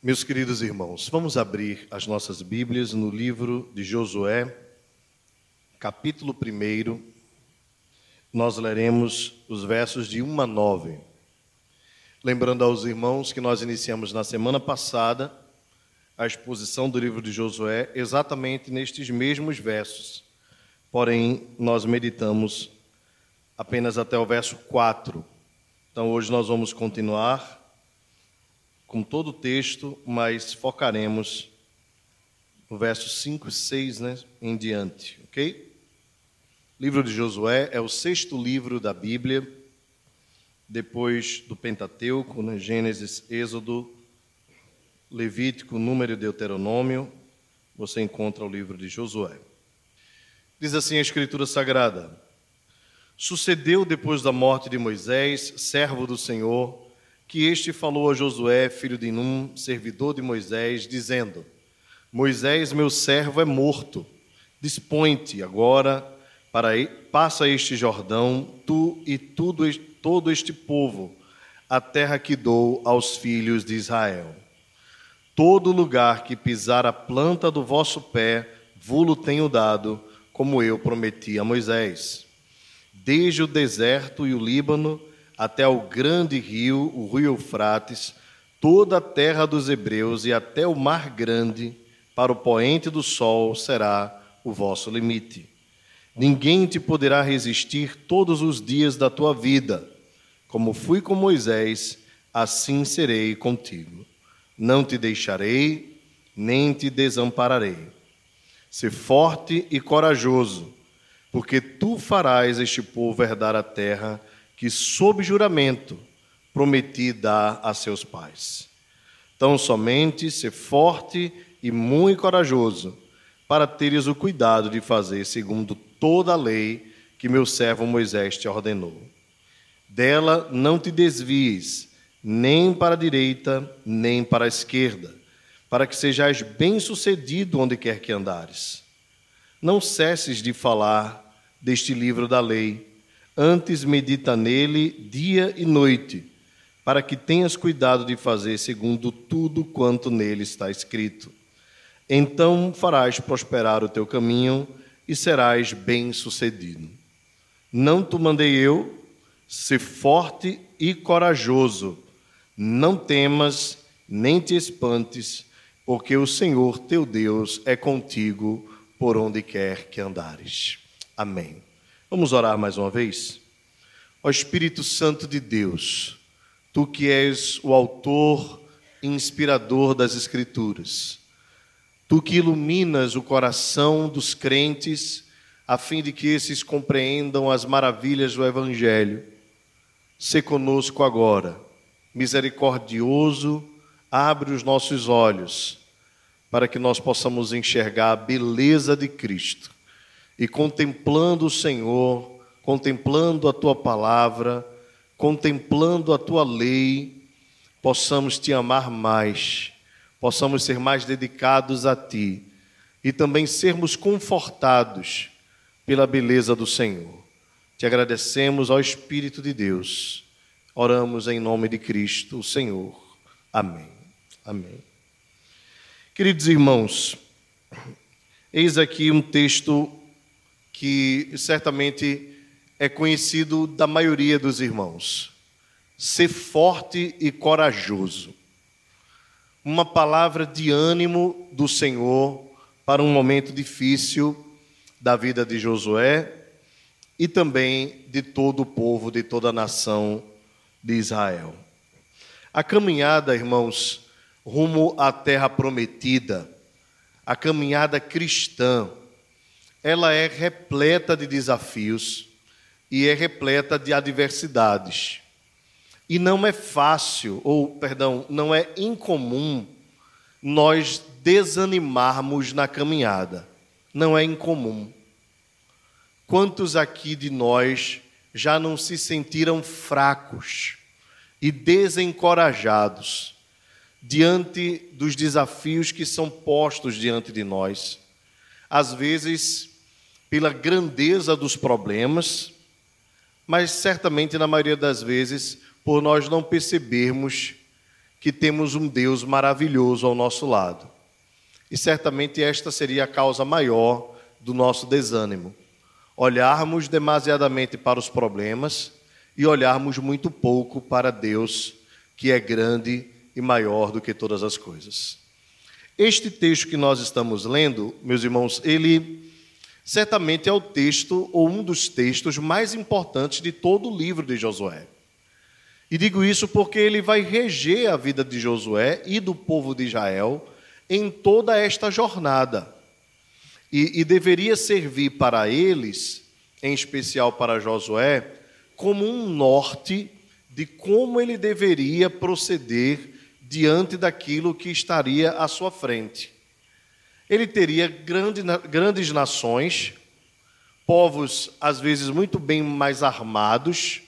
Meus queridos irmãos, vamos abrir as nossas Bíblias no livro de Josué, capítulo 1. Nós leremos os versos de 1 a 9. Lembrando aos irmãos que nós iniciamos na semana passada a exposição do livro de Josué exatamente nestes mesmos versos. Porém, nós meditamos apenas até o verso 4. Então, hoje nós vamos continuar com todo o texto, mas focaremos no verso 5 e 6 né, em diante, ok? livro de Josué é o sexto livro da Bíblia, depois do Pentateuco, né, Gênesis, Êxodo, Levítico, Número e Deuteronômio, você encontra o livro de Josué. Diz assim a Escritura Sagrada: Sucedeu depois da morte de Moisés, servo do Senhor, que este falou a Josué, filho de Num, servidor de Moisés, dizendo: Moisés, meu servo, é morto. Dispõe-te agora para passa este Jordão, tu e tudo, todo este povo, a terra que dou aos filhos de Israel. Todo lugar que pisar a planta do vosso pé, vulo tenho dado, como eu prometi a Moisés. Desde o deserto e o Líbano, até o grande rio, o rio Eufrates, toda a terra dos hebreus e até o mar grande, para o poente do sol será o vosso limite. Ninguém te poderá resistir todos os dias da tua vida. Como fui com Moisés, assim serei contigo. Não te deixarei, nem te desampararei. Se forte e corajoso, porque tu farás este povo herdar a terra que, sob juramento, prometi dar a seus pais. Tão somente ser forte e muito corajoso, para teres o cuidado de fazer segundo toda a lei que meu servo Moisés te ordenou. Dela não te desvies, nem para a direita, nem para a esquerda, para que sejais bem-sucedido onde quer que andares. Não cesses de falar deste livro da lei, Antes medita nele dia e noite, para que tenhas cuidado de fazer segundo tudo quanto nele está escrito. Então farás prosperar o teu caminho e serás bem-sucedido. Não te mandei eu, ser forte e corajoso. Não temas, nem te espantes, porque o Senhor teu Deus é contigo por onde quer que andares. Amém. Vamos orar mais uma vez? Ó Espírito Santo de Deus, tu que és o autor e inspirador das Escrituras, tu que iluminas o coração dos crentes a fim de que esses compreendam as maravilhas do Evangelho, se conosco agora, misericordioso, abre os nossos olhos para que nós possamos enxergar a beleza de Cristo e contemplando o Senhor, contemplando a tua palavra, contemplando a tua lei, possamos te amar mais, possamos ser mais dedicados a ti e também sermos confortados pela beleza do Senhor. Te agradecemos ao Espírito de Deus. Oramos em nome de Cristo, o Senhor. Amém. Amém. Queridos irmãos, eis aqui um texto que certamente é conhecido da maioria dos irmãos. Ser forte e corajoso. Uma palavra de ânimo do Senhor para um momento difícil da vida de Josué e também de todo o povo, de toda a nação de Israel. A caminhada, irmãos, rumo à terra prometida, a caminhada cristã, ela é repleta de desafios e é repleta de adversidades. E não é fácil, ou perdão, não é incomum nós desanimarmos na caminhada. Não é incomum. Quantos aqui de nós já não se sentiram fracos e desencorajados diante dos desafios que são postos diante de nós? Às vezes pela grandeza dos problemas, mas certamente na maioria das vezes por nós não percebermos que temos um Deus maravilhoso ao nosso lado. E certamente esta seria a causa maior do nosso desânimo. Olharmos demasiadamente para os problemas e olharmos muito pouco para Deus, que é grande e maior do que todas as coisas. Este texto que nós estamos lendo, meus irmãos, ele certamente é o texto ou um dos textos mais importantes de todo o livro de Josué. E digo isso porque ele vai reger a vida de Josué e do povo de Israel em toda esta jornada. E, e deveria servir para eles, em especial para Josué, como um norte de como ele deveria proceder diante daquilo que estaria à sua frente. Ele teria grande, grandes nações, povos às vezes muito bem mais armados,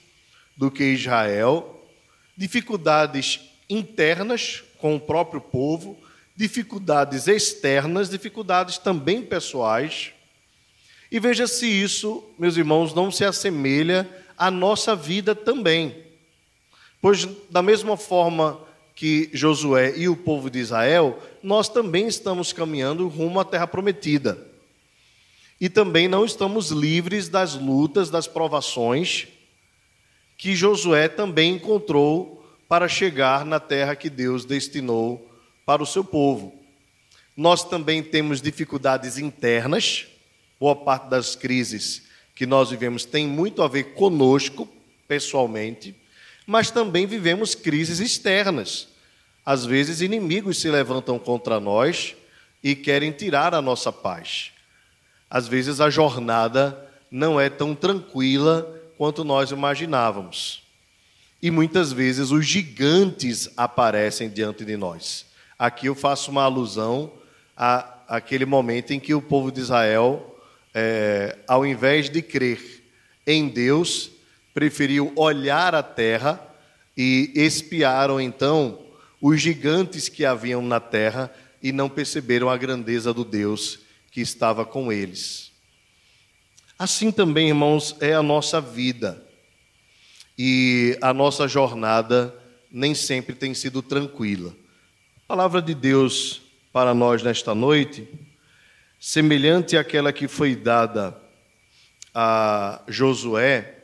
do que Israel, dificuldades internas com o próprio povo, dificuldades externas, dificuldades também pessoais. E veja se isso, meus irmãos, não se assemelha à nossa vida também. Pois, da mesma forma que Josué e o povo de Israel, nós também estamos caminhando rumo à terra prometida. E também não estamos livres das lutas, das provações que Josué também encontrou para chegar na terra que Deus destinou para o seu povo. Nós também temos dificuldades internas, boa parte das crises que nós vivemos tem muito a ver conosco, pessoalmente, mas também vivemos crises externas. Às vezes, inimigos se levantam contra nós e querem tirar a nossa paz. Às vezes, a jornada não é tão tranquila quanto nós imaginávamos. E muitas vezes os gigantes aparecem diante de nós. Aqui eu faço uma alusão a aquele momento em que o povo de Israel, é, ao invés de crer em Deus, preferiu olhar a terra e espiaram então os gigantes que haviam na terra e não perceberam a grandeza do Deus que estava com eles. Assim também, irmãos, é a nossa vida. E a nossa jornada nem sempre tem sido tranquila. A palavra de Deus para nós nesta noite, semelhante àquela que foi dada a Josué,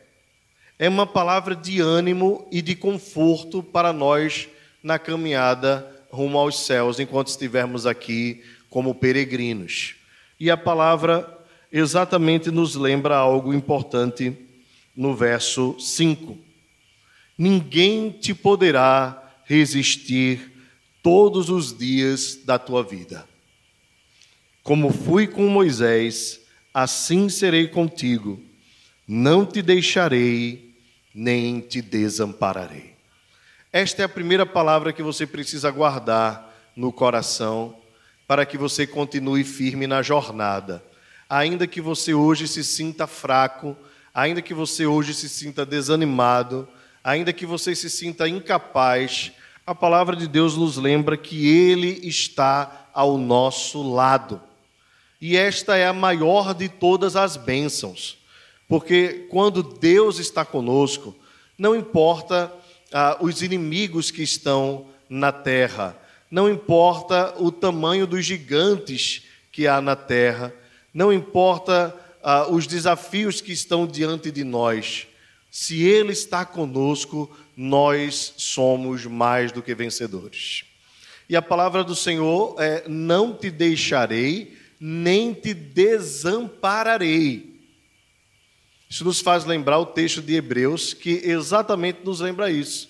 é uma palavra de ânimo e de conforto para nós na caminhada rumo aos céus, enquanto estivermos aqui como peregrinos. E a palavra exatamente nos lembra algo importante no verso 5. Ninguém te poderá resistir todos os dias da tua vida. Como fui com Moisés, assim serei contigo. Não te deixarei, nem te desampararei. Esta é a primeira palavra que você precisa guardar no coração para que você continue firme na jornada ainda que você hoje se sinta fraco, ainda que você hoje se sinta desanimado, ainda que você se sinta incapaz, a palavra de Deus nos lembra que Ele está ao nosso lado. E esta é a maior de todas as bênçãos, porque quando Deus está conosco, não importa ah, os inimigos que estão na terra, não importa o tamanho dos gigantes que há na terra, não importa ah, os desafios que estão diante de nós, se Ele está conosco, nós somos mais do que vencedores. E a palavra do Senhor é: não te deixarei, nem te desampararei. Isso nos faz lembrar o texto de Hebreus, que exatamente nos lembra isso.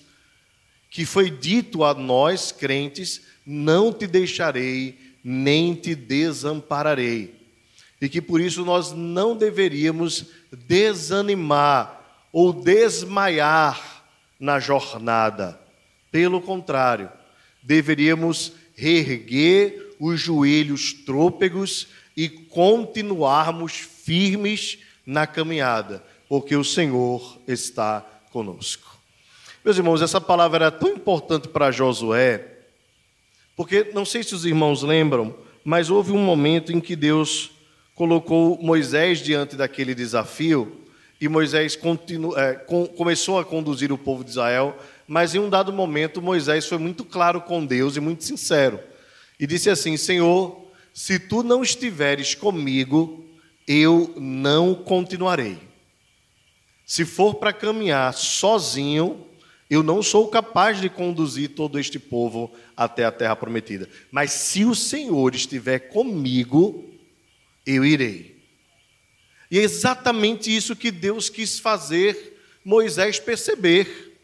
Que foi dito a nós, crentes: não te deixarei, nem te desampararei e que por isso nós não deveríamos desanimar ou desmaiar na jornada. Pelo contrário, deveríamos reerguer os joelhos trôpegos e continuarmos firmes na caminhada, porque o Senhor está conosco. Meus irmãos, essa palavra era tão importante para Josué, porque não sei se os irmãos lembram, mas houve um momento em que Deus colocou Moisés diante daquele desafio e Moisés continu, é, com, começou a conduzir o povo de Israel mas em um dado momento Moisés foi muito claro com Deus e muito sincero. E disse assim: Senhor, se tu não estiveres comigo, eu não continuarei. Se for para caminhar sozinho, eu não sou capaz de conduzir todo este povo até a terra prometida. Mas se o Senhor estiver comigo, eu irei. E é exatamente isso que Deus quis fazer Moisés perceber.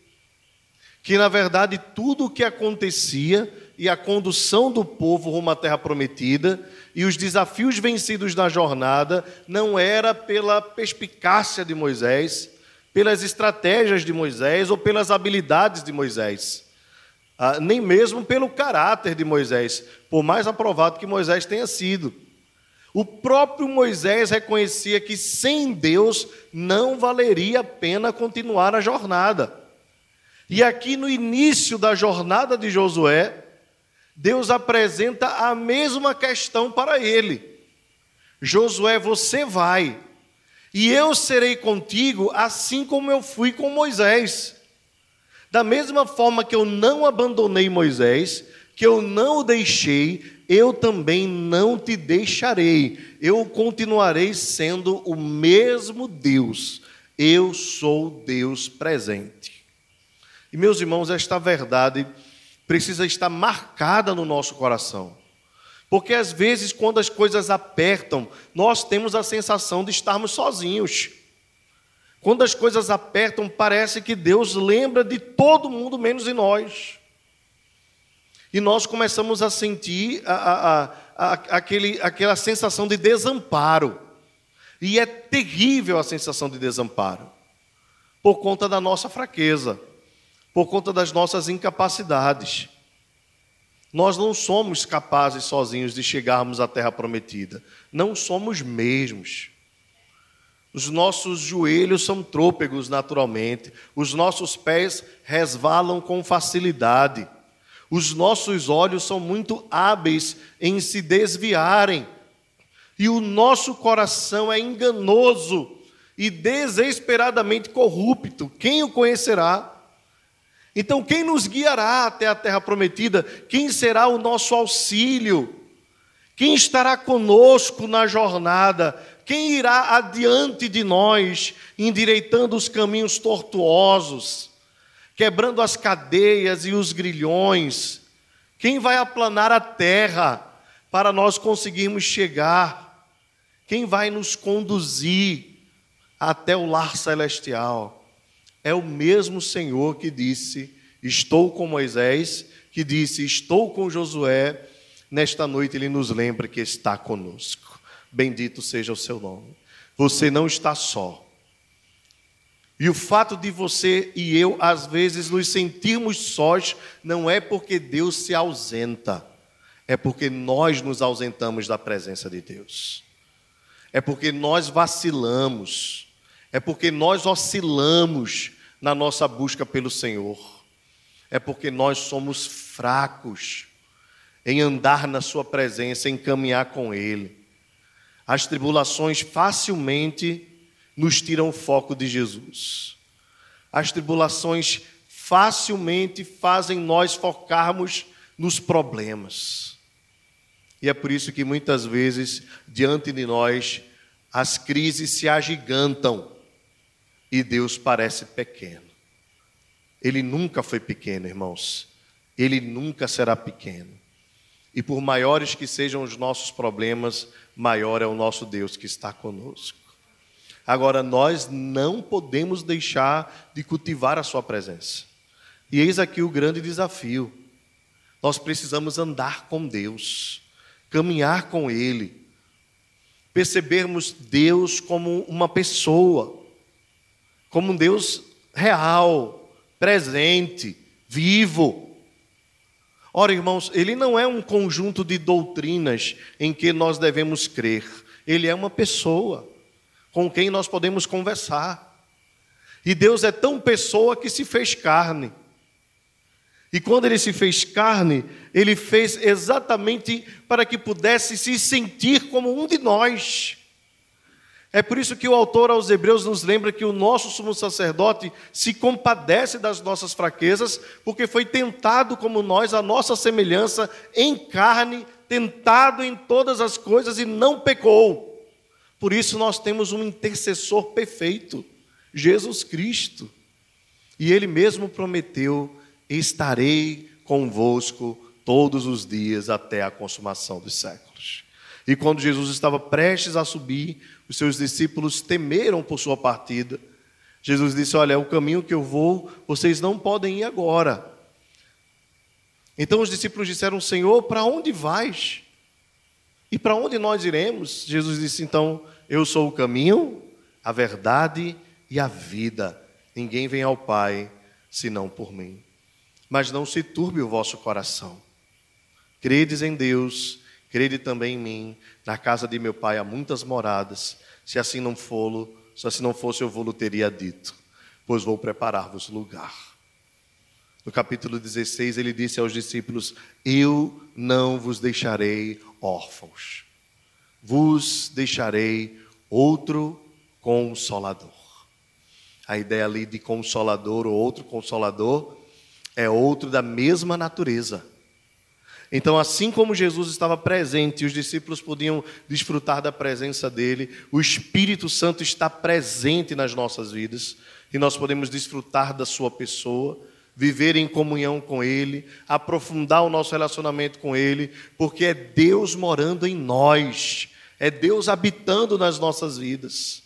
Que na verdade tudo o que acontecia e a condução do povo rumo à terra prometida e os desafios vencidos na jornada não era pela perspicácia de Moisés, pelas estratégias de Moisés ou pelas habilidades de Moisés, ah, nem mesmo pelo caráter de Moisés, por mais aprovado que Moisés tenha sido. O próprio Moisés reconhecia que sem Deus não valeria a pena continuar a jornada. E aqui no início da jornada de Josué, Deus apresenta a mesma questão para ele. Josué, você vai, e eu serei contigo, assim como eu fui com Moisés. Da mesma forma que eu não abandonei Moisés, que eu não o deixei, eu também não te deixarei. Eu continuarei sendo o mesmo Deus. Eu sou Deus presente. E meus irmãos, esta verdade precisa estar marcada no nosso coração. Porque às vezes, quando as coisas apertam, nós temos a sensação de estarmos sozinhos. Quando as coisas apertam, parece que Deus lembra de todo mundo menos de nós. E nós começamos a sentir a, a, a, aquele, aquela sensação de desamparo. E é terrível a sensação de desamparo, por conta da nossa fraqueza, por conta das nossas incapacidades. Nós não somos capazes sozinhos de chegarmos à terra prometida. Não somos mesmos. Os nossos joelhos são trôpegos naturalmente, os nossos pés resvalam com facilidade, os nossos olhos são muito hábeis em se desviarem, e o nosso coração é enganoso e desesperadamente corrupto. Quem o conhecerá? Então, quem nos guiará até a terra prometida? Quem será o nosso auxílio? Quem estará conosco na jornada? Quem irá adiante de nós, endireitando os caminhos tortuosos, quebrando as cadeias e os grilhões? Quem vai aplanar a terra para nós conseguirmos chegar? Quem vai nos conduzir até o lar celestial? É o mesmo Senhor que disse: Estou com Moisés, que disse: Estou com Josué. Nesta noite ele nos lembra que está conosco. Bendito seja o seu nome. Você não está só. E o fato de você e eu, às vezes, nos sentirmos sós, não é porque Deus se ausenta, é porque nós nos ausentamos da presença de Deus. É porque nós vacilamos, é porque nós oscilamos na nossa busca pelo Senhor. É porque nós somos fracos em andar na Sua presença, em caminhar com Ele. As tribulações facilmente nos tiram o foco de Jesus. As tribulações facilmente fazem nós focarmos nos problemas. E é por isso que muitas vezes, diante de nós, as crises se agigantam e Deus parece pequeno. Ele nunca foi pequeno, irmãos. Ele nunca será pequeno. E por maiores que sejam os nossos problemas, maior é o nosso Deus que está conosco. Agora, nós não podemos deixar de cultivar a Sua presença. E eis aqui o grande desafio. Nós precisamos andar com Deus, caminhar com Ele, percebermos Deus como uma pessoa como um Deus real, presente, vivo. Ora, irmãos, ele não é um conjunto de doutrinas em que nós devemos crer, ele é uma pessoa com quem nós podemos conversar. E Deus é tão pessoa que se fez carne. E quando ele se fez carne, ele fez exatamente para que pudesse se sentir como um de nós. É por isso que o autor aos Hebreus nos lembra que o nosso sumo sacerdote se compadece das nossas fraquezas, porque foi tentado como nós, a nossa semelhança, em carne, tentado em todas as coisas e não pecou. Por isso nós temos um intercessor perfeito, Jesus Cristo. E ele mesmo prometeu: estarei convosco todos os dias até a consumação dos séculos. E quando Jesus estava prestes a subir, os seus discípulos temeram por sua partida. Jesus disse: Olha, o caminho que eu vou, vocês não podem ir agora. Então os discípulos disseram: Senhor, para onde vais? E para onde nós iremos? Jesus disse: Então, eu sou o caminho, a verdade e a vida. Ninguém vem ao Pai senão por mim. Mas não se turbe o vosso coração. Credes em Deus, crede também em mim. Na casa de meu pai há muitas moradas. Se assim não for, se assim não fosse, eu vou teria dito, pois vou preparar-vos lugar. No capítulo 16, ele disse aos discípulos: Eu não vos deixarei órfãos, vos deixarei outro consolador. A ideia ali de consolador ou outro consolador é outro da mesma natureza então, assim como Jesus estava presente e os discípulos podiam desfrutar da presença dele, o Espírito Santo está presente nas nossas vidas e nós podemos desfrutar da sua pessoa, viver em comunhão com ele, aprofundar o nosso relacionamento com ele, porque é Deus morando em nós, é Deus habitando nas nossas vidas.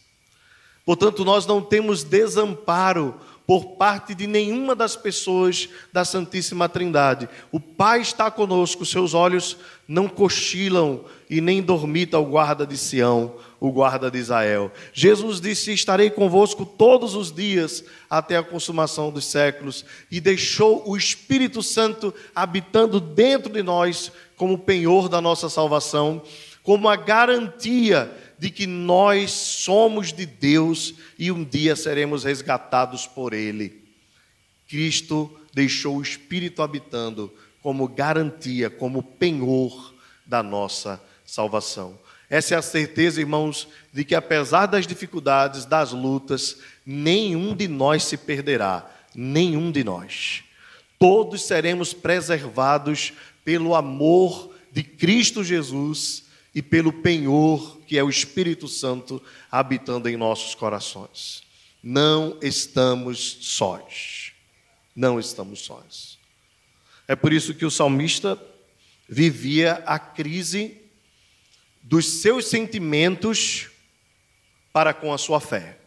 Portanto, nós não temos desamparo por parte de nenhuma das pessoas da Santíssima Trindade. O Pai está conosco, seus olhos não cochilam e nem dormita o guarda de Sião, o guarda de Israel. Jesus disse: Estarei convosco todos os dias até a consumação dos séculos, e deixou o Espírito Santo habitando dentro de nós, como penhor da nossa salvação, como a garantia de que nós somos de Deus e um dia seremos resgatados por Ele. Cristo deixou o Espírito habitando como garantia, como penhor da nossa salvação. Essa é a certeza, irmãos, de que apesar das dificuldades, das lutas, nenhum de nós se perderá, nenhum de nós. Todos seremos preservados pelo amor de Cristo Jesus e pelo penhor que é o Espírito Santo habitando em nossos corações. Não estamos sós. Não estamos sós. É por isso que o salmista vivia a crise dos seus sentimentos para com a sua fé.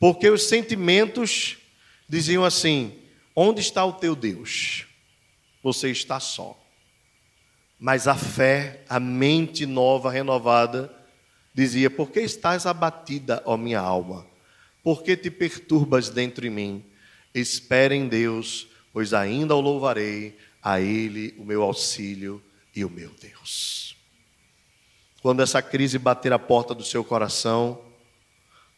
Porque os sentimentos diziam assim: onde está o teu Deus? Você está só. Mas a fé, a mente nova, renovada, dizia: Por que estás abatida, ó minha alma? Por que te perturbas dentro de mim? Espere em Deus, pois ainda o louvarei, a Ele o meu auxílio e o meu Deus. Quando essa crise bater a porta do seu coração,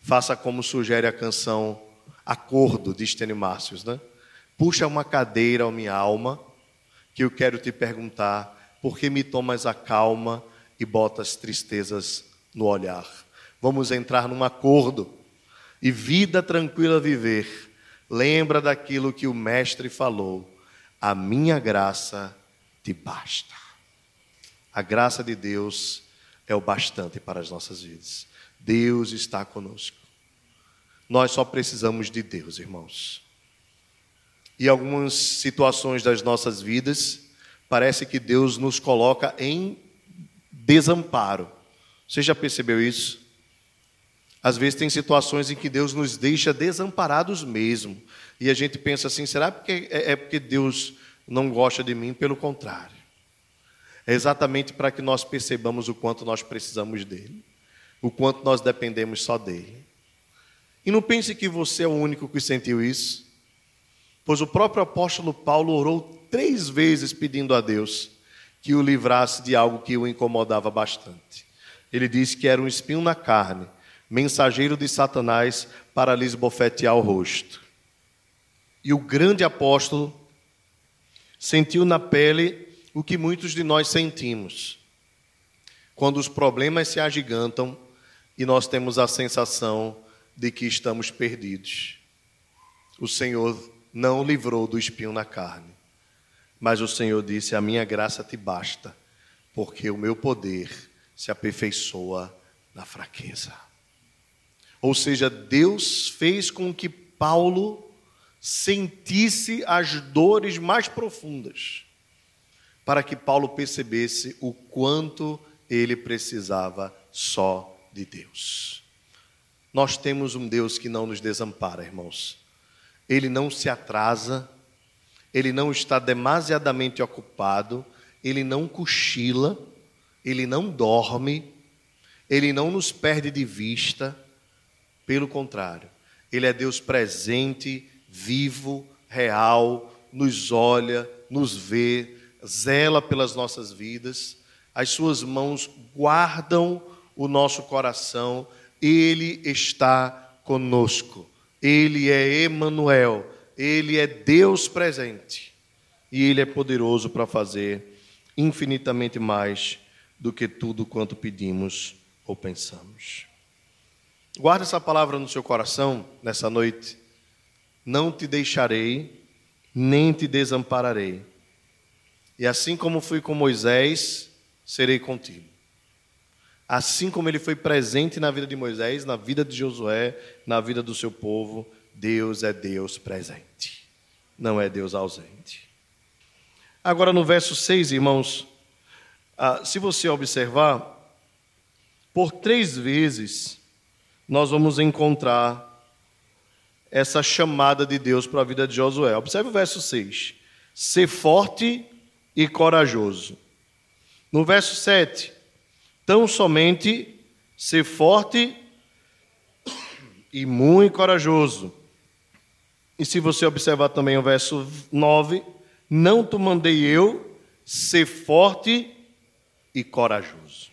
faça como sugere a canção Acordo de Estênio Márcios, né? Puxa uma cadeira, ó minha alma, que eu quero te perguntar porque me tomas a calma e botas tristezas no olhar. Vamos entrar num acordo e vida tranquila viver. Lembra daquilo que o mestre falou: a minha graça te basta. A graça de Deus é o bastante para as nossas vidas. Deus está conosco. Nós só precisamos de Deus, irmãos. E algumas situações das nossas vidas parece que Deus nos coloca em desamparo. Você já percebeu isso? Às vezes tem situações em que Deus nos deixa desamparados mesmo. E a gente pensa assim: será que é, é porque Deus não gosta de mim? Pelo contrário. É exatamente para que nós percebamos o quanto nós precisamos dele, o quanto nós dependemos só dele. E não pense que você é o único que sentiu isso, pois o próprio apóstolo Paulo orou três vezes pedindo a Deus que o livrasse de algo que o incomodava bastante. Ele disse que era um espinho na carne, mensageiro de Satanás para lhes bofetear o rosto. E o grande apóstolo sentiu na pele o que muitos de nós sentimos. Quando os problemas se agigantam e nós temos a sensação de que estamos perdidos. O Senhor não livrou do espinho na carne, mas o Senhor disse: A minha graça te basta, porque o meu poder se aperfeiçoa na fraqueza. Ou seja, Deus fez com que Paulo sentisse as dores mais profundas, para que Paulo percebesse o quanto ele precisava só de Deus. Nós temos um Deus que não nos desampara, irmãos. Ele não se atrasa, ele não está demasiadamente ocupado, ele não cochila, ele não dorme, ele não nos perde de vista, pelo contrário, ele é Deus presente, vivo, real, nos olha, nos vê, zela pelas nossas vidas, as suas mãos guardam o nosso coração, ele está conosco. Ele é Emanuel, ele é Deus presente. E ele é poderoso para fazer infinitamente mais do que tudo quanto pedimos ou pensamos. Guarde essa palavra no seu coração nessa noite. Não te deixarei, nem te desampararei. E assim como fui com Moisés, serei contigo. Assim como ele foi presente na vida de Moisés, na vida de Josué, na vida do seu povo, Deus é Deus presente, não é Deus ausente. Agora no verso 6, irmãos, ah, se você observar, por três vezes nós vamos encontrar essa chamada de Deus para a vida de Josué. Observe o verso 6. Ser forte e corajoso. No verso 7, tão somente ser forte e muito corajoso. E se você observar também o verso 9, não te mandei eu ser forte e corajoso.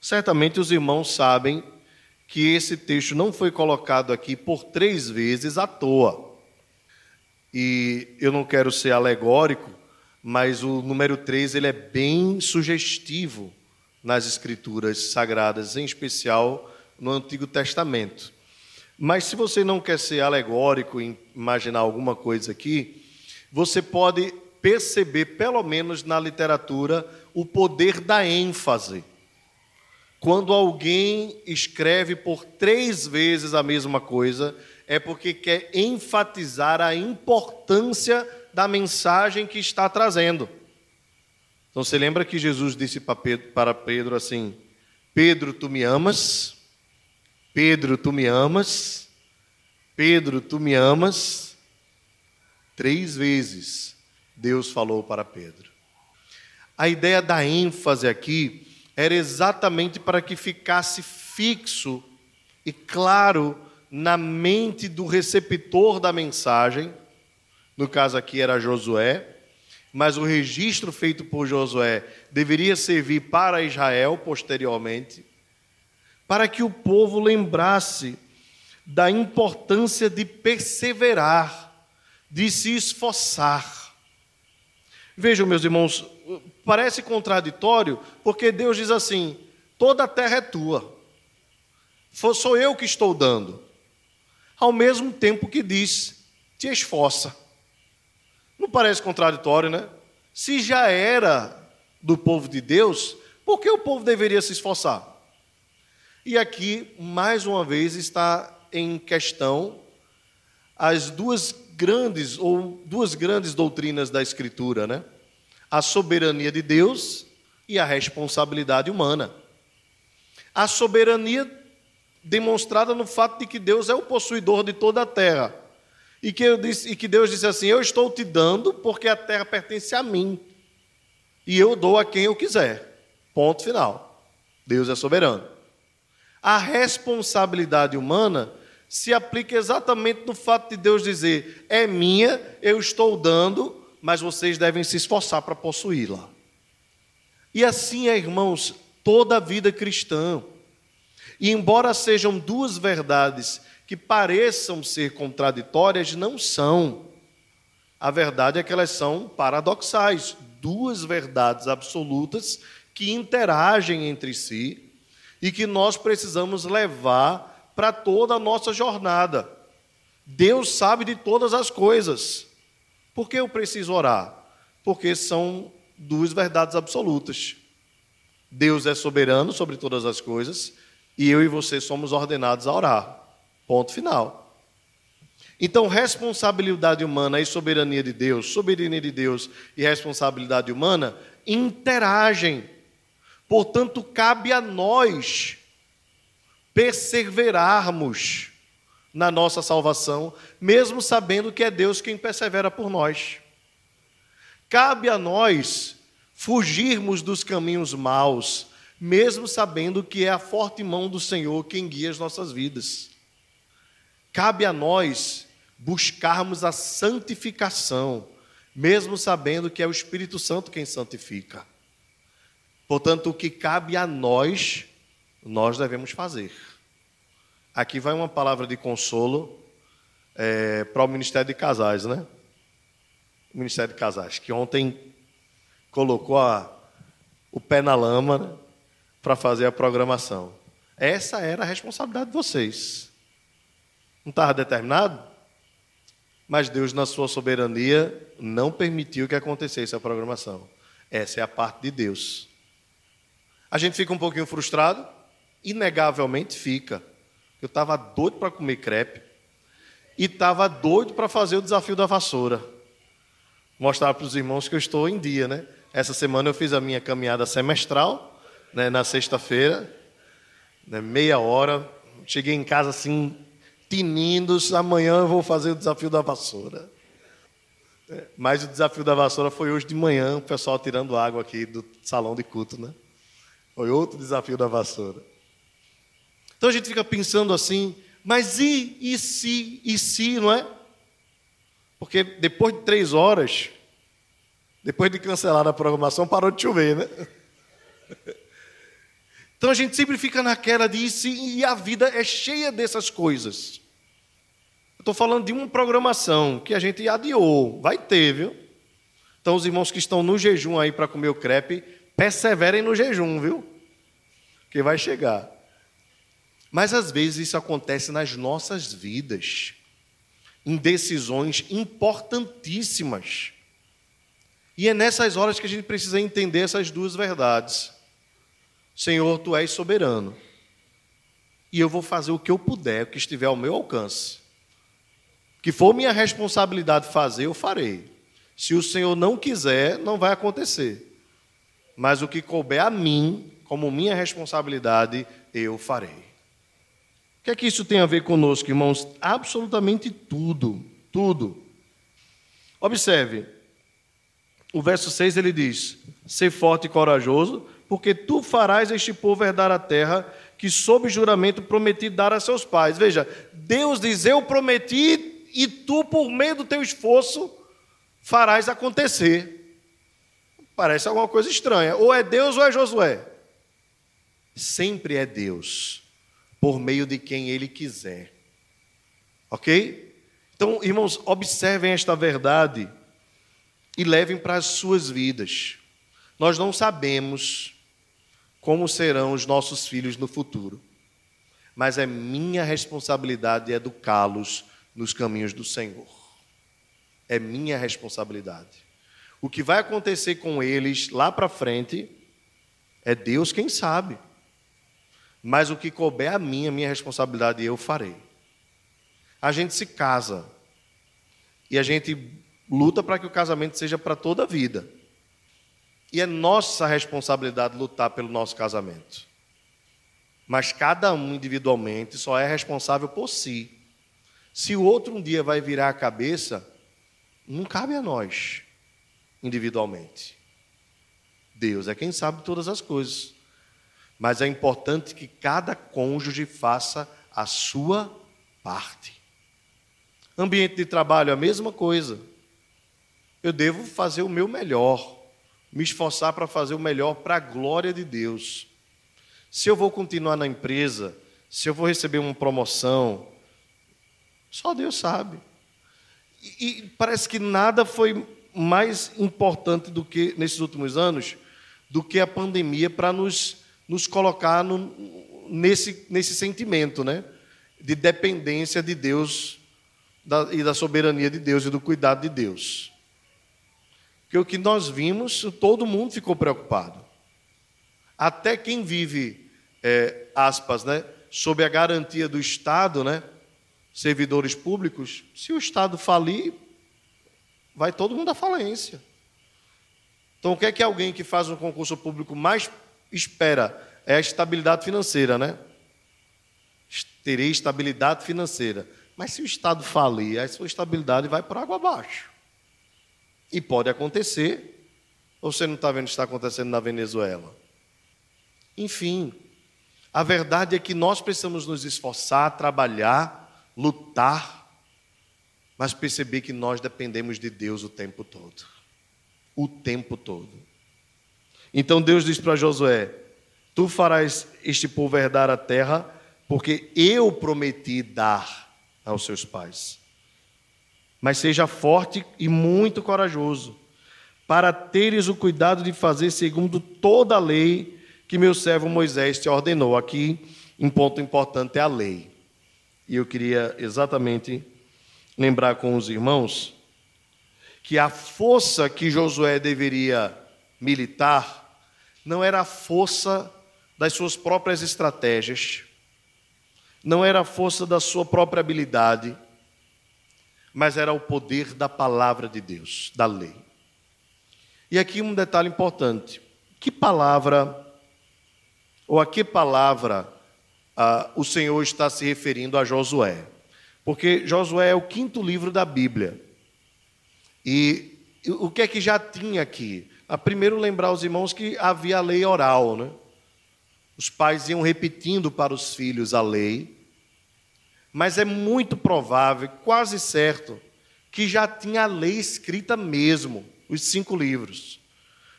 Certamente os irmãos sabem que esse texto não foi colocado aqui por três vezes à toa. E eu não quero ser alegórico, mas o número 3 ele é bem sugestivo nas escrituras sagradas, em especial no Antigo Testamento. Mas se você não quer ser alegórico e imaginar alguma coisa aqui, você pode perceber, pelo menos na literatura, o poder da ênfase. Quando alguém escreve por três vezes a mesma coisa, é porque quer enfatizar a importância da mensagem que está trazendo. Então você lembra que Jesus disse para Pedro assim: Pedro, tu me amas? Pedro, tu me amas? Pedro, tu me amas? Três vezes Deus falou para Pedro. A ideia da ênfase aqui era exatamente para que ficasse fixo e claro na mente do receptor da mensagem, no caso aqui era Josué, mas o registro feito por Josué deveria servir para Israel posteriormente, para que o povo lembrasse da importância de perseverar, de se esforçar. Vejam, meus irmãos, parece contraditório, porque Deus diz assim: toda a terra é tua, sou eu que estou dando, ao mesmo tempo que diz: te esforça. Não parece contraditório, né? Se já era do povo de Deus, por que o povo deveria se esforçar? E aqui, mais uma vez, está em questão as duas grandes ou duas grandes doutrinas da Escritura, né? A soberania de Deus e a responsabilidade humana. A soberania demonstrada no fato de que Deus é o possuidor de toda a terra. E que, disse, e que Deus disse assim: Eu estou te dando porque a terra pertence a mim. E eu dou a quem eu quiser. Ponto final. Deus é soberano. A responsabilidade humana se aplica exatamente no fato de Deus dizer: É minha, eu estou dando, mas vocês devem se esforçar para possuí-la. E assim é, irmãos, toda a vida cristã. E embora sejam duas verdades que pareçam ser contraditórias, não são. A verdade é que elas são paradoxais, duas verdades absolutas que interagem entre si, e que nós precisamos levar para toda a nossa jornada. Deus sabe de todas as coisas. Por que eu preciso orar? Porque são duas verdades absolutas. Deus é soberano sobre todas as coisas e eu e você somos ordenados a orar. Ponto final. Então, responsabilidade humana e soberania de Deus, soberania de Deus e responsabilidade humana interagem. Portanto, cabe a nós perseverarmos na nossa salvação, mesmo sabendo que é Deus quem persevera por nós. Cabe a nós fugirmos dos caminhos maus, mesmo sabendo que é a forte mão do Senhor quem guia as nossas vidas. Cabe a nós buscarmos a santificação, mesmo sabendo que é o Espírito Santo quem santifica. Portanto, o que cabe a nós, nós devemos fazer. Aqui vai uma palavra de consolo é, para o Ministério de Casais, né? O Ministério de Casais, que ontem colocou a, o pé na lama né, para fazer a programação. Essa era a responsabilidade de vocês. Não estava determinado? Mas Deus, na sua soberania, não permitiu que acontecesse a programação. Essa é a parte de Deus. A gente fica um pouquinho frustrado? Inegavelmente fica. Eu estava doido para comer crepe e estava doido para fazer o desafio da vassoura. Mostrar para os irmãos que eu estou em dia, né? Essa semana eu fiz a minha caminhada semestral, né, na sexta-feira, né, meia hora. Cheguei em casa assim, tinindo, amanhã eu vou fazer o desafio da vassoura. É, mas o desafio da vassoura foi hoje de manhã, o pessoal tirando água aqui do salão de culto, né? Foi outro desafio da vassoura. Então a gente fica pensando assim, mas e, e se, e se, não é? Porque depois de três horas, depois de cancelar a programação, parou de chover, né? Então a gente sempre fica naquela de e se, e a vida é cheia dessas coisas. Estou falando de uma programação que a gente adiou, vai ter, viu? Então os irmãos que estão no jejum aí para comer o crepe, perseverem no jejum, viu? Que vai chegar. Mas às vezes isso acontece nas nossas vidas, em decisões importantíssimas. E é nessas horas que a gente precisa entender essas duas verdades. Senhor, tu és soberano. E eu vou fazer o que eu puder, o que estiver ao meu alcance. Que for minha responsabilidade fazer, eu farei. Se o Senhor não quiser, não vai acontecer. Mas o que couber a mim, como minha responsabilidade, eu farei. Que é que isso tem a ver conosco, irmãos? Absolutamente tudo, tudo. Observe, o verso 6 ele diz: Ser forte e corajoso, porque tu farás este povo herdar a terra que, sob juramento, prometi dar a seus pais. Veja, Deus diz: Eu prometi, e tu, por meio do teu esforço, farás acontecer. Parece alguma coisa estranha. Ou é Deus ou é Josué. Sempre é Deus, por meio de quem Ele quiser. Ok? Então, irmãos, observem esta verdade e levem para as suas vidas. Nós não sabemos como serão os nossos filhos no futuro, mas é minha responsabilidade educá-los nos caminhos do Senhor. É minha responsabilidade. O que vai acontecer com eles lá para frente é Deus quem sabe. Mas o que couber a mim, a minha responsabilidade, eu farei. A gente se casa e a gente luta para que o casamento seja para toda a vida. E é nossa responsabilidade lutar pelo nosso casamento. Mas cada um individualmente só é responsável por si. Se o outro um dia vai virar a cabeça, não cabe a nós individualmente. Deus é quem sabe todas as coisas. Mas é importante que cada cônjuge faça a sua parte. Ambiente de trabalho, a mesma coisa. Eu devo fazer o meu melhor me esforçar para fazer o melhor para a glória de Deus. Se eu vou continuar na empresa, se eu vou receber uma promoção, só Deus sabe. E, e parece que nada foi mais importante do que nesses últimos anos do que a pandemia para nos nos colocar no, nesse, nesse sentimento, né? De dependência de Deus da, e da soberania de Deus e do cuidado de Deus. Porque o que nós vimos, todo mundo ficou preocupado. Até quem vive, é, aspas, né? Sob a garantia do Estado, né? Servidores públicos, se o Estado falir, vai todo mundo à falência. Então, o que é que alguém que faz um concurso público mais espera? É a estabilidade financeira, né? Terei estabilidade financeira. Mas se o Estado falir, a sua estabilidade vai por água abaixo. E pode acontecer, você não está vendo o que está acontecendo na Venezuela? Enfim, a verdade é que nós precisamos nos esforçar, trabalhar, lutar, mas perceber que nós dependemos de Deus o tempo todo. O tempo todo. Então Deus diz para Josué: Tu farás este povo herdar a terra, porque eu prometi dar aos seus pais. Mas seja forte e muito corajoso, para teres o cuidado de fazer segundo toda a lei que meu servo Moisés te ordenou. Aqui, um ponto importante é a lei. E eu queria exatamente lembrar com os irmãos que a força que Josué deveria militar não era a força das suas próprias estratégias, não era a força da sua própria habilidade, mas era o poder da palavra de Deus, da lei. E aqui um detalhe importante: que palavra, ou a que palavra ah, o Senhor está se referindo a Josué? Porque Josué é o quinto livro da Bíblia. E o que é que já tinha aqui? A primeiro lembrar os irmãos que havia a lei oral, né? Os pais iam repetindo para os filhos a lei, mas é muito provável, quase certo, que já tinha a lei escrita mesmo, os cinco livros.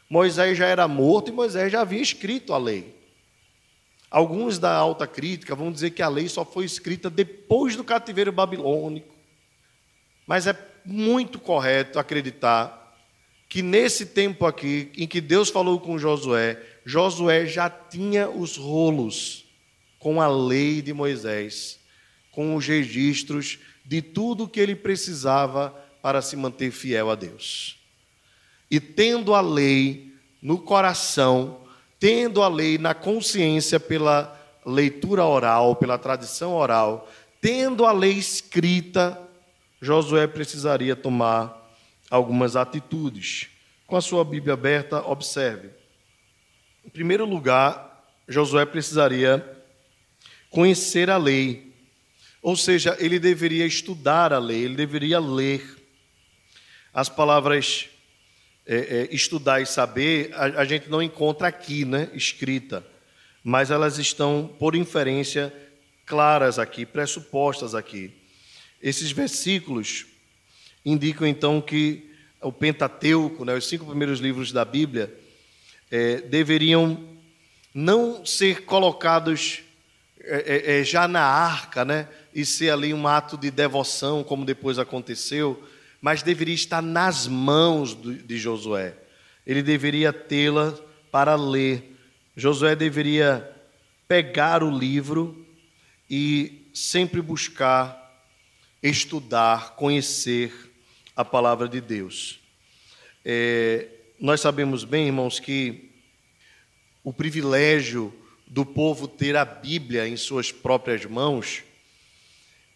Moisés já era morto e Moisés já havia escrito a lei. Alguns da alta crítica vão dizer que a lei só foi escrita depois do cativeiro babilônico. Mas é muito correto acreditar que nesse tempo aqui, em que Deus falou com Josué, Josué já tinha os rolos com a lei de Moisés, com os registros de tudo que ele precisava para se manter fiel a Deus. E tendo a lei no coração, tendo a lei na consciência pela leitura oral, pela tradição oral, tendo a lei escrita, Josué precisaria tomar algumas atitudes. Com a sua Bíblia aberta, observe. Em primeiro lugar, Josué precisaria conhecer a lei, ou seja, ele deveria estudar a lei, ele deveria ler. As palavras é, é, estudar e saber, a, a, gente não encontra aqui, né, escrita, mas elas estão, por inferência, claras aqui, pressupostas aqui. Esses versículos indicam então que o Pentateuco, né, os cinco primeiros livros da Bíblia, é, deveriam não ser colocados é, é, é já na arca, né, e ser ali um ato de devoção, como depois aconteceu, mas deveria estar nas mãos de Josué. Ele deveria tê-la para ler. Josué deveria pegar o livro e sempre buscar estudar, conhecer a palavra de Deus. É, nós sabemos bem, irmãos, que o privilégio do povo ter a Bíblia em suas próprias mãos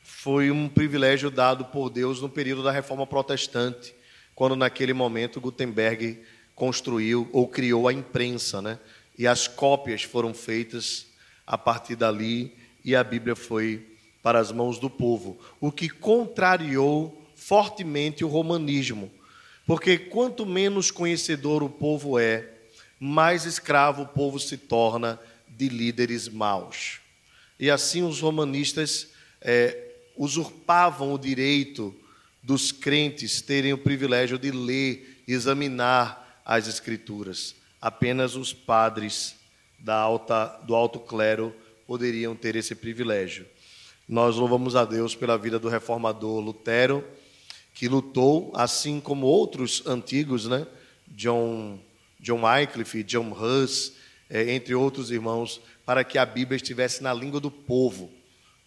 foi um privilégio dado por Deus no período da Reforma Protestante, quando naquele momento Gutenberg construiu ou criou a imprensa, né? E as cópias foram feitas a partir dali e a Bíblia foi para as mãos do povo, o que contrariou fortemente o romanismo, porque quanto menos conhecedor o povo é, mais escravo o povo se torna de líderes maus. E assim os romanistas é, usurpavam o direito dos crentes terem o privilégio de ler examinar as Escrituras. Apenas os padres da alta, do alto clero poderiam ter esse privilégio. Nós louvamos a Deus pela vida do reformador Lutero, que lutou, assim como outros antigos, né? John, John Wycliffe, John Hus, é, entre outros irmãos, para que a Bíblia estivesse na língua do povo.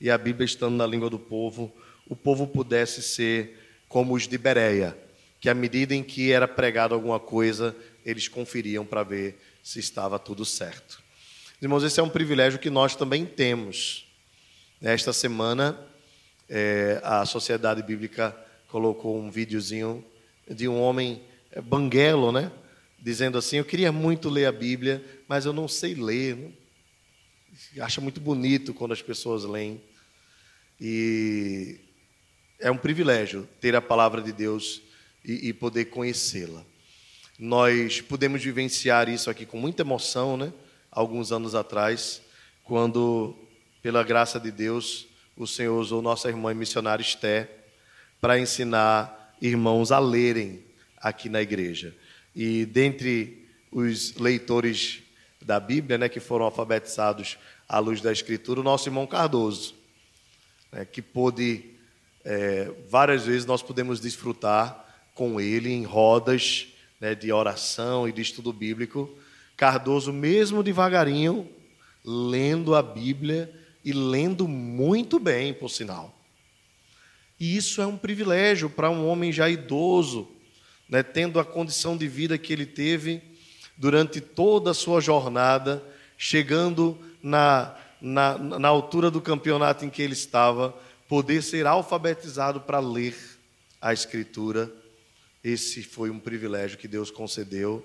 E a Bíblia estando na língua do povo, o povo pudesse ser como os de Bereia, que à medida em que era pregado alguma coisa, eles conferiam para ver se estava tudo certo. Irmãos, esse é um privilégio que nós também temos. Esta semana, é, a Sociedade Bíblica colocou um videozinho de um homem é, banguelo, né? Dizendo assim: Eu queria muito ler a Bíblia, mas eu não sei ler. Acha muito bonito quando as pessoas leem. E é um privilégio ter a palavra de Deus e, e poder conhecê-la. Nós pudemos vivenciar isso aqui com muita emoção, né? Alguns anos atrás, quando, pela graça de Deus, o Senhor usou nossa irmã missionária Esté para ensinar irmãos a lerem aqui na igreja. E dentre os leitores da Bíblia, né, que foram alfabetizados à luz da Escritura, o nosso irmão Cardoso, né, que pôde, é, várias vezes nós podemos desfrutar com ele em rodas né, de oração e de estudo bíblico. Cardoso, mesmo devagarinho, lendo a Bíblia e lendo muito bem, por sinal. E isso é um privilégio para um homem já idoso, né, tendo a condição de vida que ele teve durante toda a sua jornada, chegando na, na, na altura do campeonato em que ele estava, poder ser alfabetizado para ler a Escritura. Esse foi um privilégio que Deus concedeu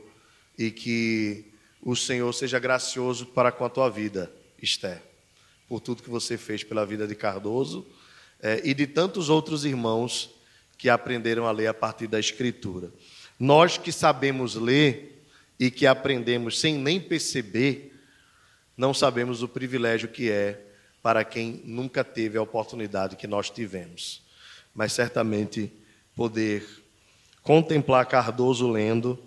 e que o Senhor seja gracioso para com a tua vida, Esther, por tudo que você fez pela vida de Cardoso é, e de tantos outros irmãos que aprenderam a ler a partir da Escritura. Nós que sabemos ler e que aprendemos sem nem perceber, não sabemos o privilégio que é para quem nunca teve a oportunidade que nós tivemos. Mas certamente poder contemplar Cardoso lendo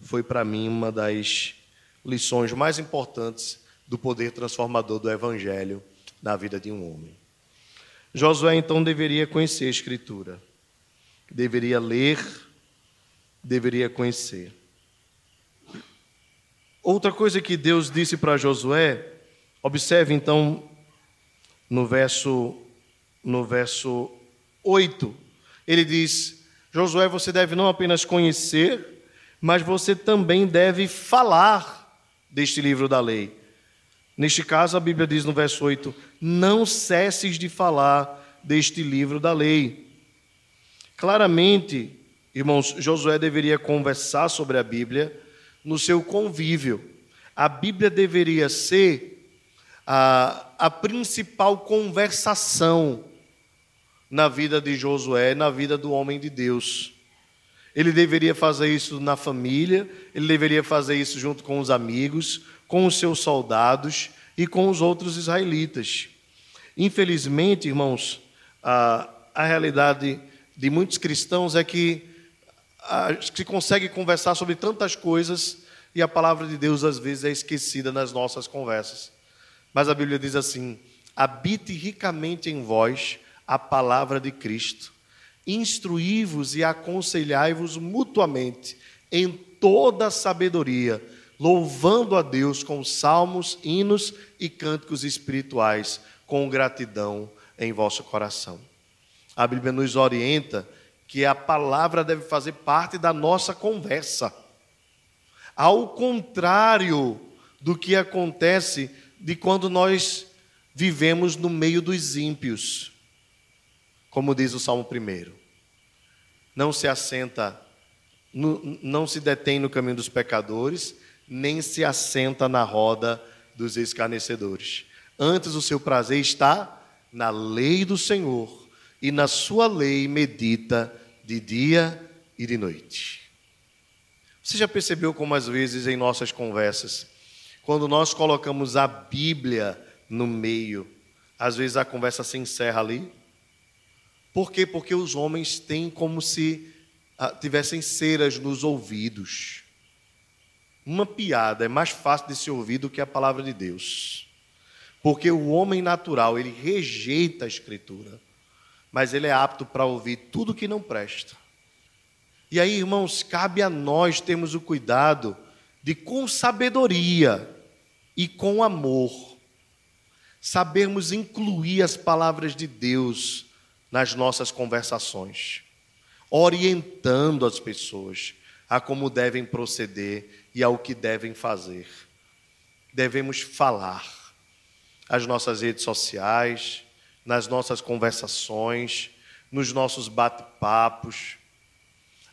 foi para mim uma das lições mais importantes do poder transformador do Evangelho na vida de um homem. Josué então deveria conhecer a Escritura, deveria ler, deveria conhecer. Outra coisa que Deus disse para Josué, observe então no verso, no verso 8, ele diz: Josué, você deve não apenas conhecer, mas você também deve falar deste livro da lei. Neste caso, a Bíblia diz no verso 8: Não cesses de falar deste livro da lei. Claramente, irmãos, Josué deveria conversar sobre a Bíblia no seu convívio. A Bíblia deveria ser a, a principal conversação na vida de Josué, na vida do homem de Deus. Ele deveria fazer isso na família, ele deveria fazer isso junto com os amigos, com os seus soldados e com os outros israelitas. Infelizmente, irmãos, a, a realidade de muitos cristãos é que a, se consegue conversar sobre tantas coisas e a palavra de Deus às vezes é esquecida nas nossas conversas. Mas a Bíblia diz assim: habite ricamente em vós a palavra de Cristo. Instruí-vos e aconselhai-vos mutuamente em toda sabedoria, louvando a Deus com salmos, hinos e cânticos espirituais, com gratidão em vosso coração. A Bíblia nos orienta que a palavra deve fazer parte da nossa conversa. Ao contrário do que acontece de quando nós vivemos no meio dos ímpios. Como diz o Salmo 1. Não se assenta, não se detém no caminho dos pecadores, nem se assenta na roda dos escarnecedores. Antes o seu prazer está na lei do Senhor, e na sua lei medita de dia e de noite. Você já percebeu como às vezes em nossas conversas, quando nós colocamos a Bíblia no meio, às vezes a conversa se encerra ali? Por quê? Porque os homens têm como se ah, tivessem ceras nos ouvidos. Uma piada é mais fácil de se ouvir do que a palavra de Deus. Porque o homem natural, ele rejeita a escritura, mas ele é apto para ouvir tudo que não presta. E aí, irmãos, cabe a nós termos o cuidado de com sabedoria e com amor, sabermos incluir as palavras de Deus nas nossas conversações, orientando as pessoas a como devem proceder e ao que devem fazer. Devemos falar as nossas redes sociais, nas nossas conversações, nos nossos bate-papos,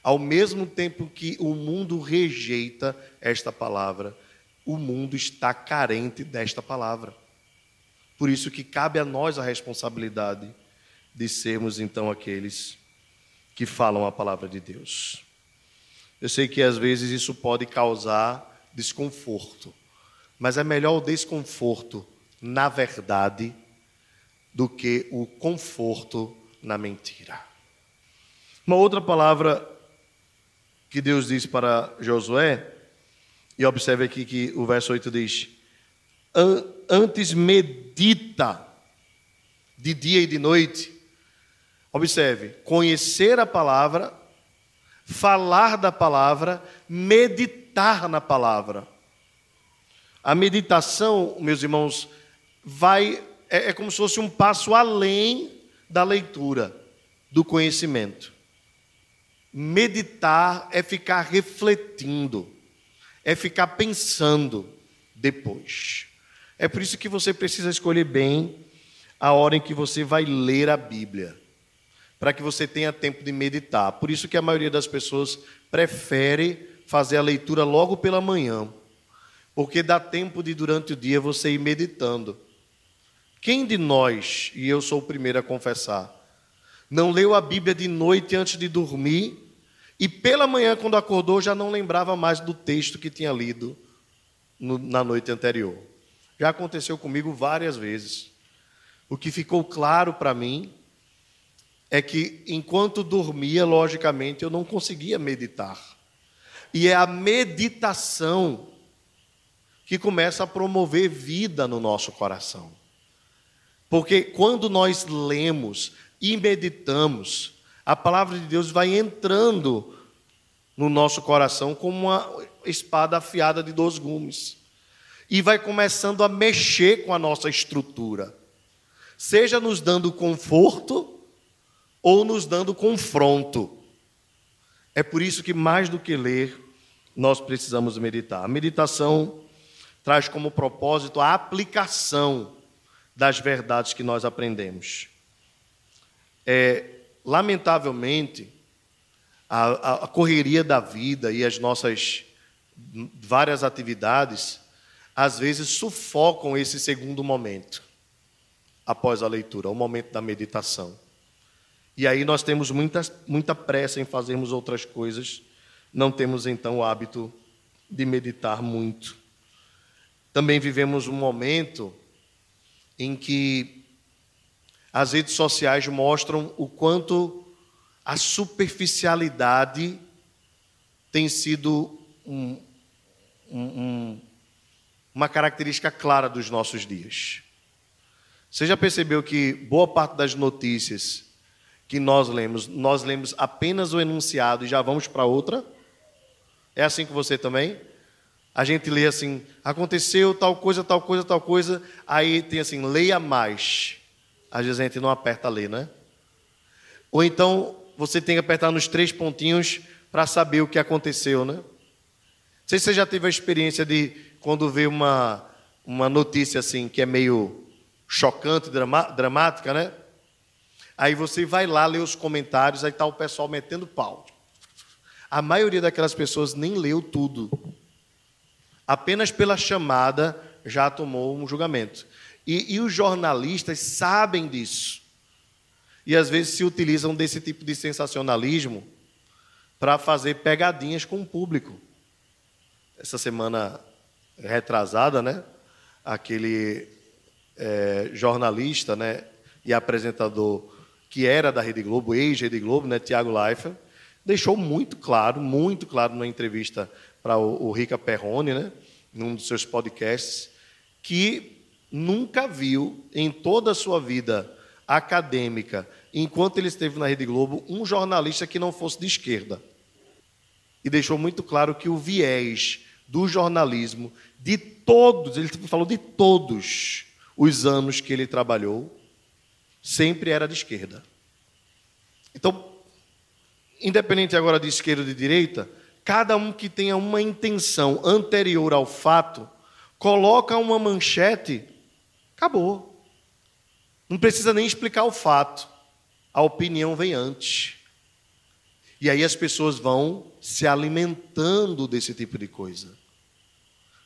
ao mesmo tempo que o mundo rejeita esta palavra, o mundo está carente desta palavra. Por isso que cabe a nós a responsabilidade de sermos então aqueles que falam a palavra de Deus. Eu sei que às vezes isso pode causar desconforto, mas é melhor o desconforto na verdade do que o conforto na mentira. Uma outra palavra que Deus diz para Josué, e observe aqui que o verso 8 diz: Antes medita de dia e de noite. Observe, conhecer a palavra, falar da palavra, meditar na palavra. A meditação, meus irmãos, vai é, é como se fosse um passo além da leitura, do conhecimento. Meditar é ficar refletindo, é ficar pensando depois. É por isso que você precisa escolher bem a hora em que você vai ler a Bíblia, para que você tenha tempo de meditar. Por isso que a maioria das pessoas prefere fazer a leitura logo pela manhã, porque dá tempo de durante o dia você ir meditando. Quem de nós, e eu sou o primeiro a confessar, não leu a Bíblia de noite antes de dormir e pela manhã, quando acordou, já não lembrava mais do texto que tinha lido no, na noite anterior? Já aconteceu comigo várias vezes. O que ficou claro para mim é que enquanto dormia, logicamente, eu não conseguia meditar. E é a meditação que começa a promover vida no nosso coração. Porque quando nós lemos e meditamos, a palavra de Deus vai entrando no nosso coração como uma espada afiada de dois gumes. E vai começando a mexer com a nossa estrutura, seja nos dando conforto ou nos dando confronto. É por isso que, mais do que ler, nós precisamos meditar. A meditação traz como propósito a aplicação das verdades que nós aprendemos. É, lamentavelmente, a, a correria da vida e as nossas várias atividades, às vezes sufocam esse segundo momento, após a leitura, o momento da meditação. E aí nós temos muita, muita pressa em fazermos outras coisas, não temos então o hábito de meditar muito. Também vivemos um momento em que as redes sociais mostram o quanto a superficialidade tem sido um, um, uma característica clara dos nossos dias. Você já percebeu que boa parte das notícias que nós lemos, nós lemos apenas o enunciado e já vamos para outra? É assim com você também? A gente lê assim, aconteceu tal coisa, tal coisa, tal coisa, aí tem assim, leia mais. Às vezes a gente não aperta ler, né? Ou então você tem que apertar nos três pontinhos para saber o que aconteceu, né? Não sei se você já teve a experiência de quando vê uma, uma notícia assim que é meio chocante, drama, dramática, né? Aí você vai lá ler os comentários, aí está o pessoal metendo pau. A maioria daquelas pessoas nem leu tudo apenas pela chamada já tomou um julgamento. E, e, os jornalistas sabem disso. E às vezes se utilizam desse tipo de sensacionalismo para fazer pegadinhas com o público. Essa semana retrasada, né? Aquele é, jornalista, né? E apresentador que era da Rede Globo, ex-Rede Globo, né? Tiago Leifert, deixou muito claro, muito claro na entrevista para o, o Rica Perrone, né, num dos seus podcasts, que nunca viu em toda a sua vida acadêmica, enquanto ele esteve na Rede Globo, um jornalista que não fosse de esquerda. E deixou muito claro que o viés do jornalismo, de todos, ele falou de todos os anos que ele trabalhou, sempre era de esquerda. Então, independente agora de esquerda ou de direita, cada um que tenha uma intenção anterior ao fato, coloca uma manchete, acabou. Não precisa nem explicar o fato. A opinião vem antes. E aí as pessoas vão se alimentando desse tipo de coisa.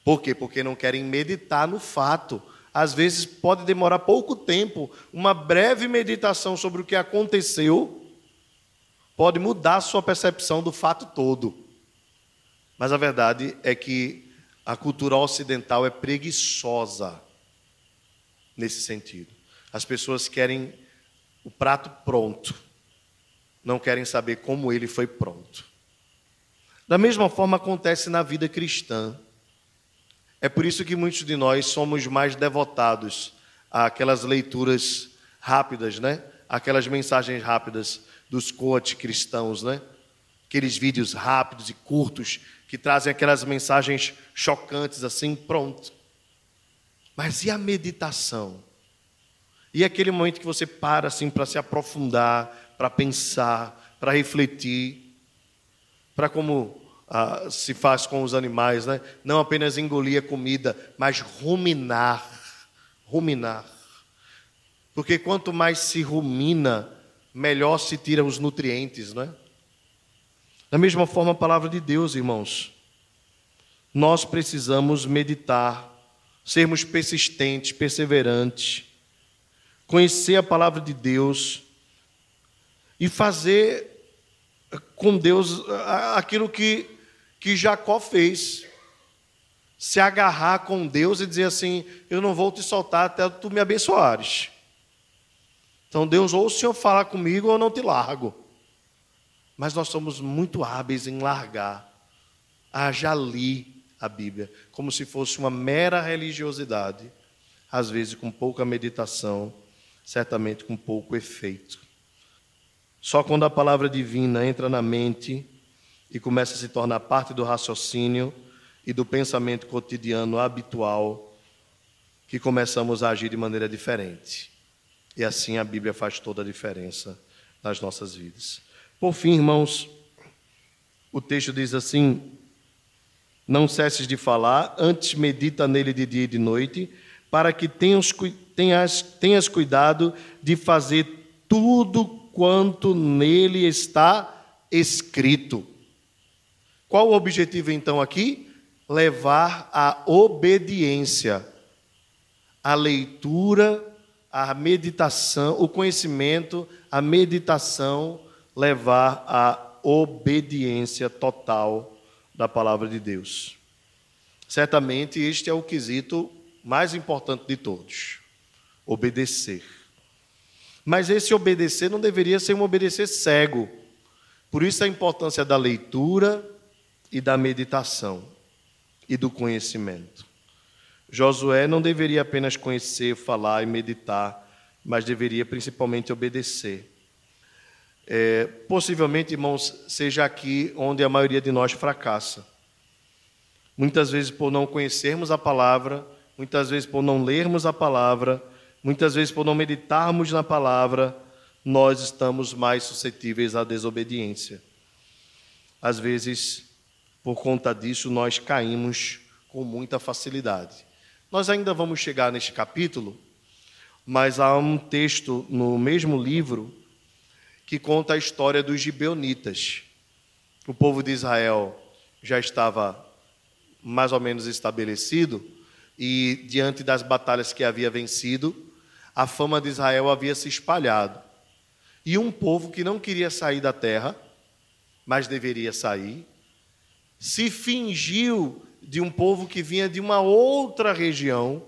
Por quê? Porque não querem meditar no fato. Às vezes pode demorar pouco tempo, uma breve meditação sobre o que aconteceu pode mudar a sua percepção do fato todo. Mas a verdade é que a cultura ocidental é preguiçosa nesse sentido. As pessoas querem o prato pronto, não querem saber como ele foi pronto. Da mesma forma acontece na vida cristã. É por isso que muitos de nós somos mais devotados àquelas leituras rápidas, né? Aquelas mensagens rápidas dos coach cristãos, né? Aqueles vídeos rápidos e curtos que trazem aquelas mensagens chocantes assim, pronto. Mas e a meditação? E aquele momento que você para assim para se aprofundar, para pensar, para refletir, para como ah, se faz com os animais, né? Não apenas engolir a comida, mas ruminar, ruminar. Porque quanto mais se rumina, melhor se tira os nutrientes, não é? Da mesma forma, a palavra de Deus, irmãos. Nós precisamos meditar, sermos persistentes, perseverantes, conhecer a palavra de Deus e fazer com Deus aquilo que, que Jacó fez. Se agarrar com Deus e dizer assim: Eu não vou te soltar até tu me abençoares. Então, Deus, ou o Senhor fala comigo ou eu não te largo. Mas nós somos muito hábeis em largar. Já li a Bíblia, como se fosse uma mera religiosidade, às vezes com pouca meditação, certamente com pouco efeito. Só quando a palavra divina entra na mente e começa a se tornar parte do raciocínio e do pensamento cotidiano habitual, que começamos a agir de maneira diferente. E assim a Bíblia faz toda a diferença nas nossas vidas. Por fim, irmãos, o texto diz assim: Não cesses de falar, antes medita nele de dia e de noite, para que tenhas, tenhas, tenhas cuidado de fazer tudo quanto nele está escrito. Qual o objetivo então aqui? Levar a obediência, a leitura a meditação, o conhecimento, a meditação levar à obediência total da palavra de Deus. Certamente este é o quesito mais importante de todos: obedecer. Mas esse obedecer não deveria ser um obedecer cego. Por isso a importância da leitura e da meditação e do conhecimento. Josué não deveria apenas conhecer, falar e meditar, mas deveria principalmente obedecer. É, possivelmente, irmãos, seja aqui onde a maioria de nós fracassa. Muitas vezes por não conhecermos a palavra, muitas vezes por não lermos a palavra, muitas vezes por não meditarmos na palavra, nós estamos mais suscetíveis à desobediência. Às vezes, por conta disso, nós caímos com muita facilidade. Nós ainda vamos chegar neste capítulo, mas há um texto no mesmo livro que conta a história dos gibeonitas. O povo de Israel já estava mais ou menos estabelecido e diante das batalhas que havia vencido, a fama de Israel havia se espalhado. E um povo que não queria sair da terra, mas deveria sair, se fingiu de um povo que vinha de uma outra região,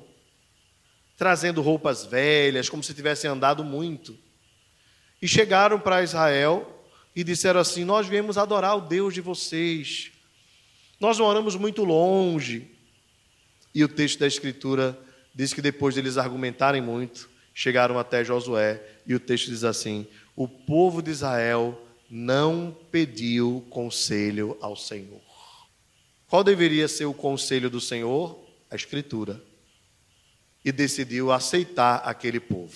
trazendo roupas velhas, como se tivessem andado muito. E chegaram para Israel e disseram assim: Nós viemos adorar o Deus de vocês. Nós moramos muito longe. E o texto da Escritura diz que depois deles argumentarem muito, chegaram até Josué. E o texto diz assim: O povo de Israel não pediu conselho ao Senhor. Qual deveria ser o conselho do Senhor? A Escritura. E decidiu aceitar aquele povo.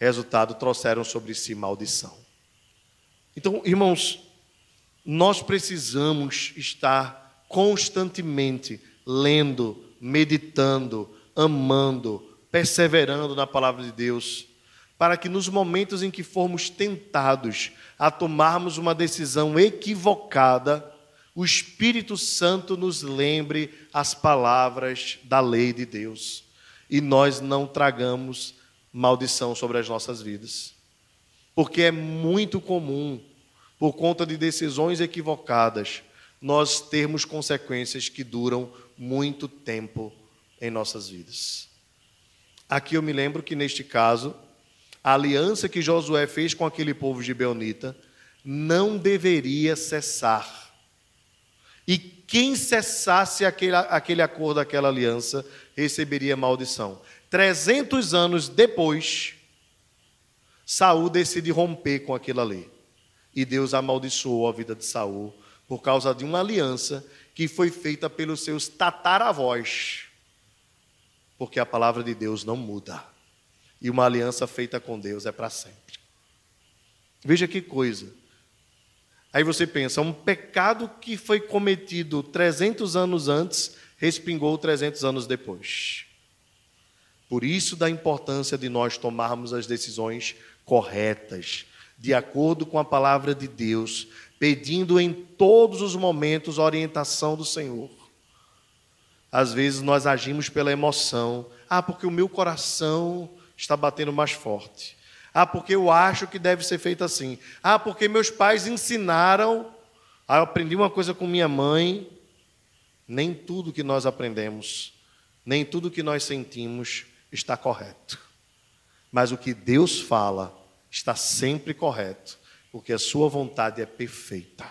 Resultado, trouxeram sobre si maldição. Então, irmãos, nós precisamos estar constantemente lendo, meditando, amando, perseverando na palavra de Deus, para que nos momentos em que formos tentados a tomarmos uma decisão equivocada, o Espírito Santo nos lembre as palavras da lei de Deus e nós não tragamos maldição sobre as nossas vidas. Porque é muito comum, por conta de decisões equivocadas, nós termos consequências que duram muito tempo em nossas vidas. Aqui eu me lembro que neste caso, a aliança que Josué fez com aquele povo gibeonita não deveria cessar. E quem cessasse aquele, aquele acordo, aquela aliança, receberia maldição. 300 anos depois, Saul decide romper com aquela lei. E Deus amaldiçoou a vida de Saul por causa de uma aliança que foi feita pelos seus tataravós. Porque a palavra de Deus não muda. E uma aliança feita com Deus é para sempre. Veja que coisa. Aí você pensa, um pecado que foi cometido 300 anos antes, respingou 300 anos depois. Por isso da importância de nós tomarmos as decisões corretas, de acordo com a palavra de Deus, pedindo em todos os momentos a orientação do Senhor. Às vezes nós agimos pela emoção. Ah, porque o meu coração está batendo mais forte. Ah, porque eu acho que deve ser feito assim. Ah, porque meus pais ensinaram. Ah, eu aprendi uma coisa com minha mãe. Nem tudo que nós aprendemos, nem tudo que nós sentimos está correto. Mas o que Deus fala está sempre correto, porque a sua vontade é perfeita.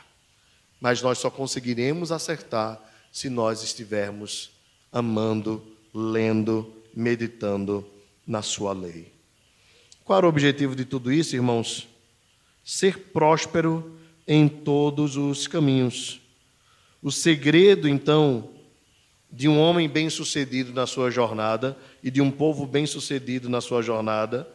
Mas nós só conseguiremos acertar se nós estivermos amando, lendo, meditando na sua lei. Qual era o objetivo de tudo isso, irmãos? Ser próspero em todos os caminhos. O segredo, então, de um homem bem-sucedido na sua jornada e de um povo bem-sucedido na sua jornada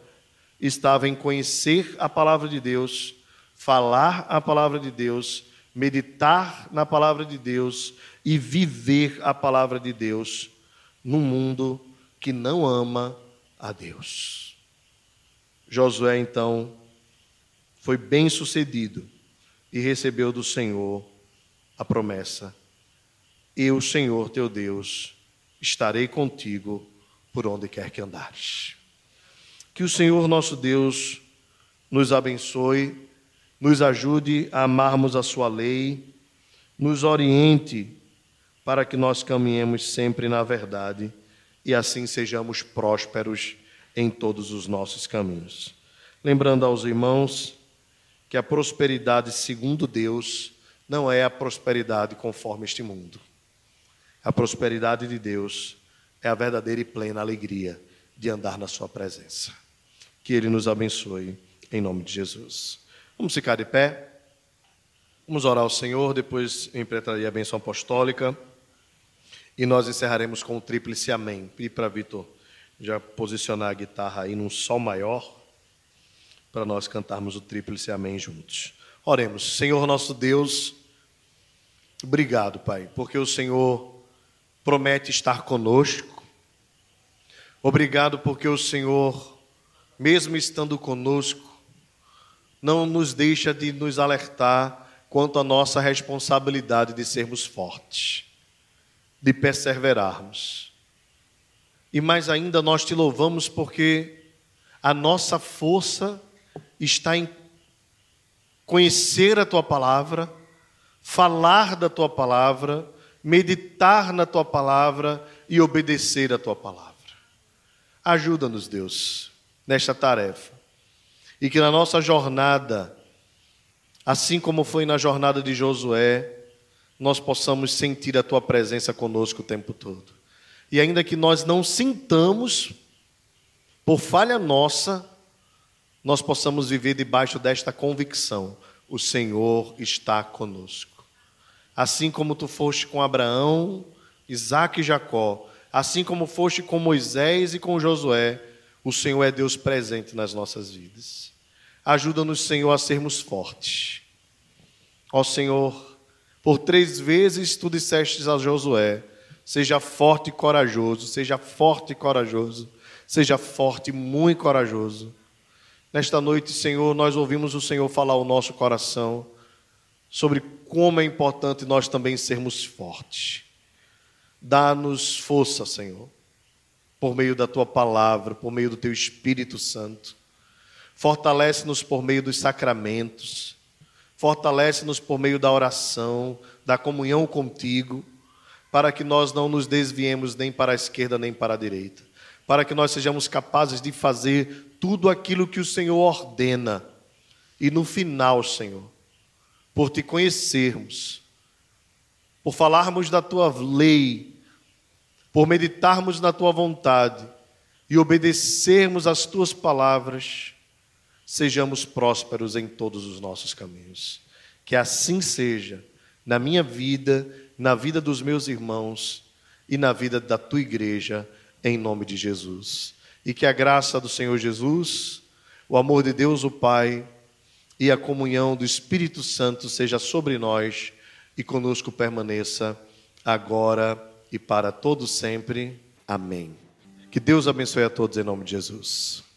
estava em conhecer a palavra de Deus, falar a palavra de Deus, meditar na palavra de Deus e viver a palavra de Deus num mundo que não ama a Deus. Josué, então, foi bem sucedido e recebeu do Senhor a promessa: Eu, Senhor teu Deus, estarei contigo por onde quer que andares. Que o Senhor nosso Deus nos abençoe, nos ajude a amarmos a Sua lei, nos oriente para que nós caminhemos sempre na verdade e assim sejamos prósperos em todos os nossos caminhos. Lembrando aos irmãos que a prosperidade segundo Deus não é a prosperidade conforme este mundo. A prosperidade de Deus é a verdadeira e plena alegria de andar na Sua presença. Que Ele nos abençoe, em nome de Jesus. Vamos ficar de pé. Vamos orar ao Senhor, depois eu empreitaria a benção apostólica. E nós encerraremos com o tríplice amém. Pedir para Vitor já posicionar a guitarra aí num sol maior, para nós cantarmos o tríplice amém juntos. Oremos. Senhor nosso Deus, obrigado, Pai, porque o Senhor promete estar conosco. Obrigado porque o Senhor, mesmo estando conosco, não nos deixa de nos alertar quanto à nossa responsabilidade de sermos fortes de perseverarmos. E mais ainda, nós te louvamos porque a nossa força está em conhecer a tua palavra, falar da tua palavra, meditar na tua palavra e obedecer a tua palavra. Ajuda-nos, Deus, nesta tarefa. E que na nossa jornada, assim como foi na jornada de Josué, nós possamos sentir a tua presença conosco o tempo todo. E ainda que nós não sintamos, por falha nossa, nós possamos viver debaixo desta convicção: o Senhor está conosco. assim como tu foste com Abraão, Isaac e Jacó, assim como foste com Moisés e com Josué, o Senhor é Deus presente nas nossas vidas. Ajuda-nos, Senhor, a sermos fortes. Ó Senhor, por três vezes tu dissestes a Josué: seja forte e corajoso, seja forte e corajoso, seja forte e muito corajoso. Nesta noite, Senhor, nós ouvimos o Senhor falar ao nosso coração sobre como é importante nós também sermos fortes. Dá-nos força, Senhor, por meio da tua palavra, por meio do teu Espírito Santo. Fortalece-nos por meio dos sacramentos. Fortalece-nos por meio da oração, da comunhão contigo, para que nós não nos desviemos nem para a esquerda nem para a direita, para que nós sejamos capazes de fazer tudo aquilo que o Senhor ordena. E no final, Senhor, por te conhecermos, por falarmos da tua lei, por meditarmos na tua vontade e obedecermos às tuas palavras, sejamos prósperos em todos os nossos caminhos. Que assim seja na minha vida, na vida dos meus irmãos e na vida da tua igreja, em nome de Jesus. E que a graça do Senhor Jesus, o amor de Deus, o Pai, e a comunhão do Espírito Santo seja sobre nós e conosco permaneça agora e para todo sempre. Amém. Que Deus abençoe a todos em nome de Jesus.